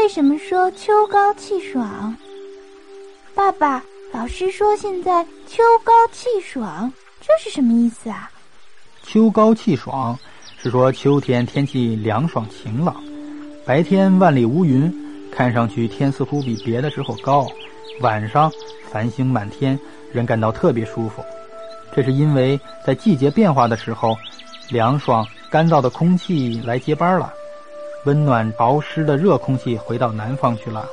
为什么说秋高气爽？爸爸，老师说现在秋高气爽，这是什么意思啊？秋高气爽是说秋天天气凉爽晴朗，白天万里无云，看上去天似乎比别的时候高，晚上繁星满天，人感到特别舒服。这是因为在季节变化的时候，凉爽干燥的空气来接班了，温暖潮湿的热空气回到南方去了。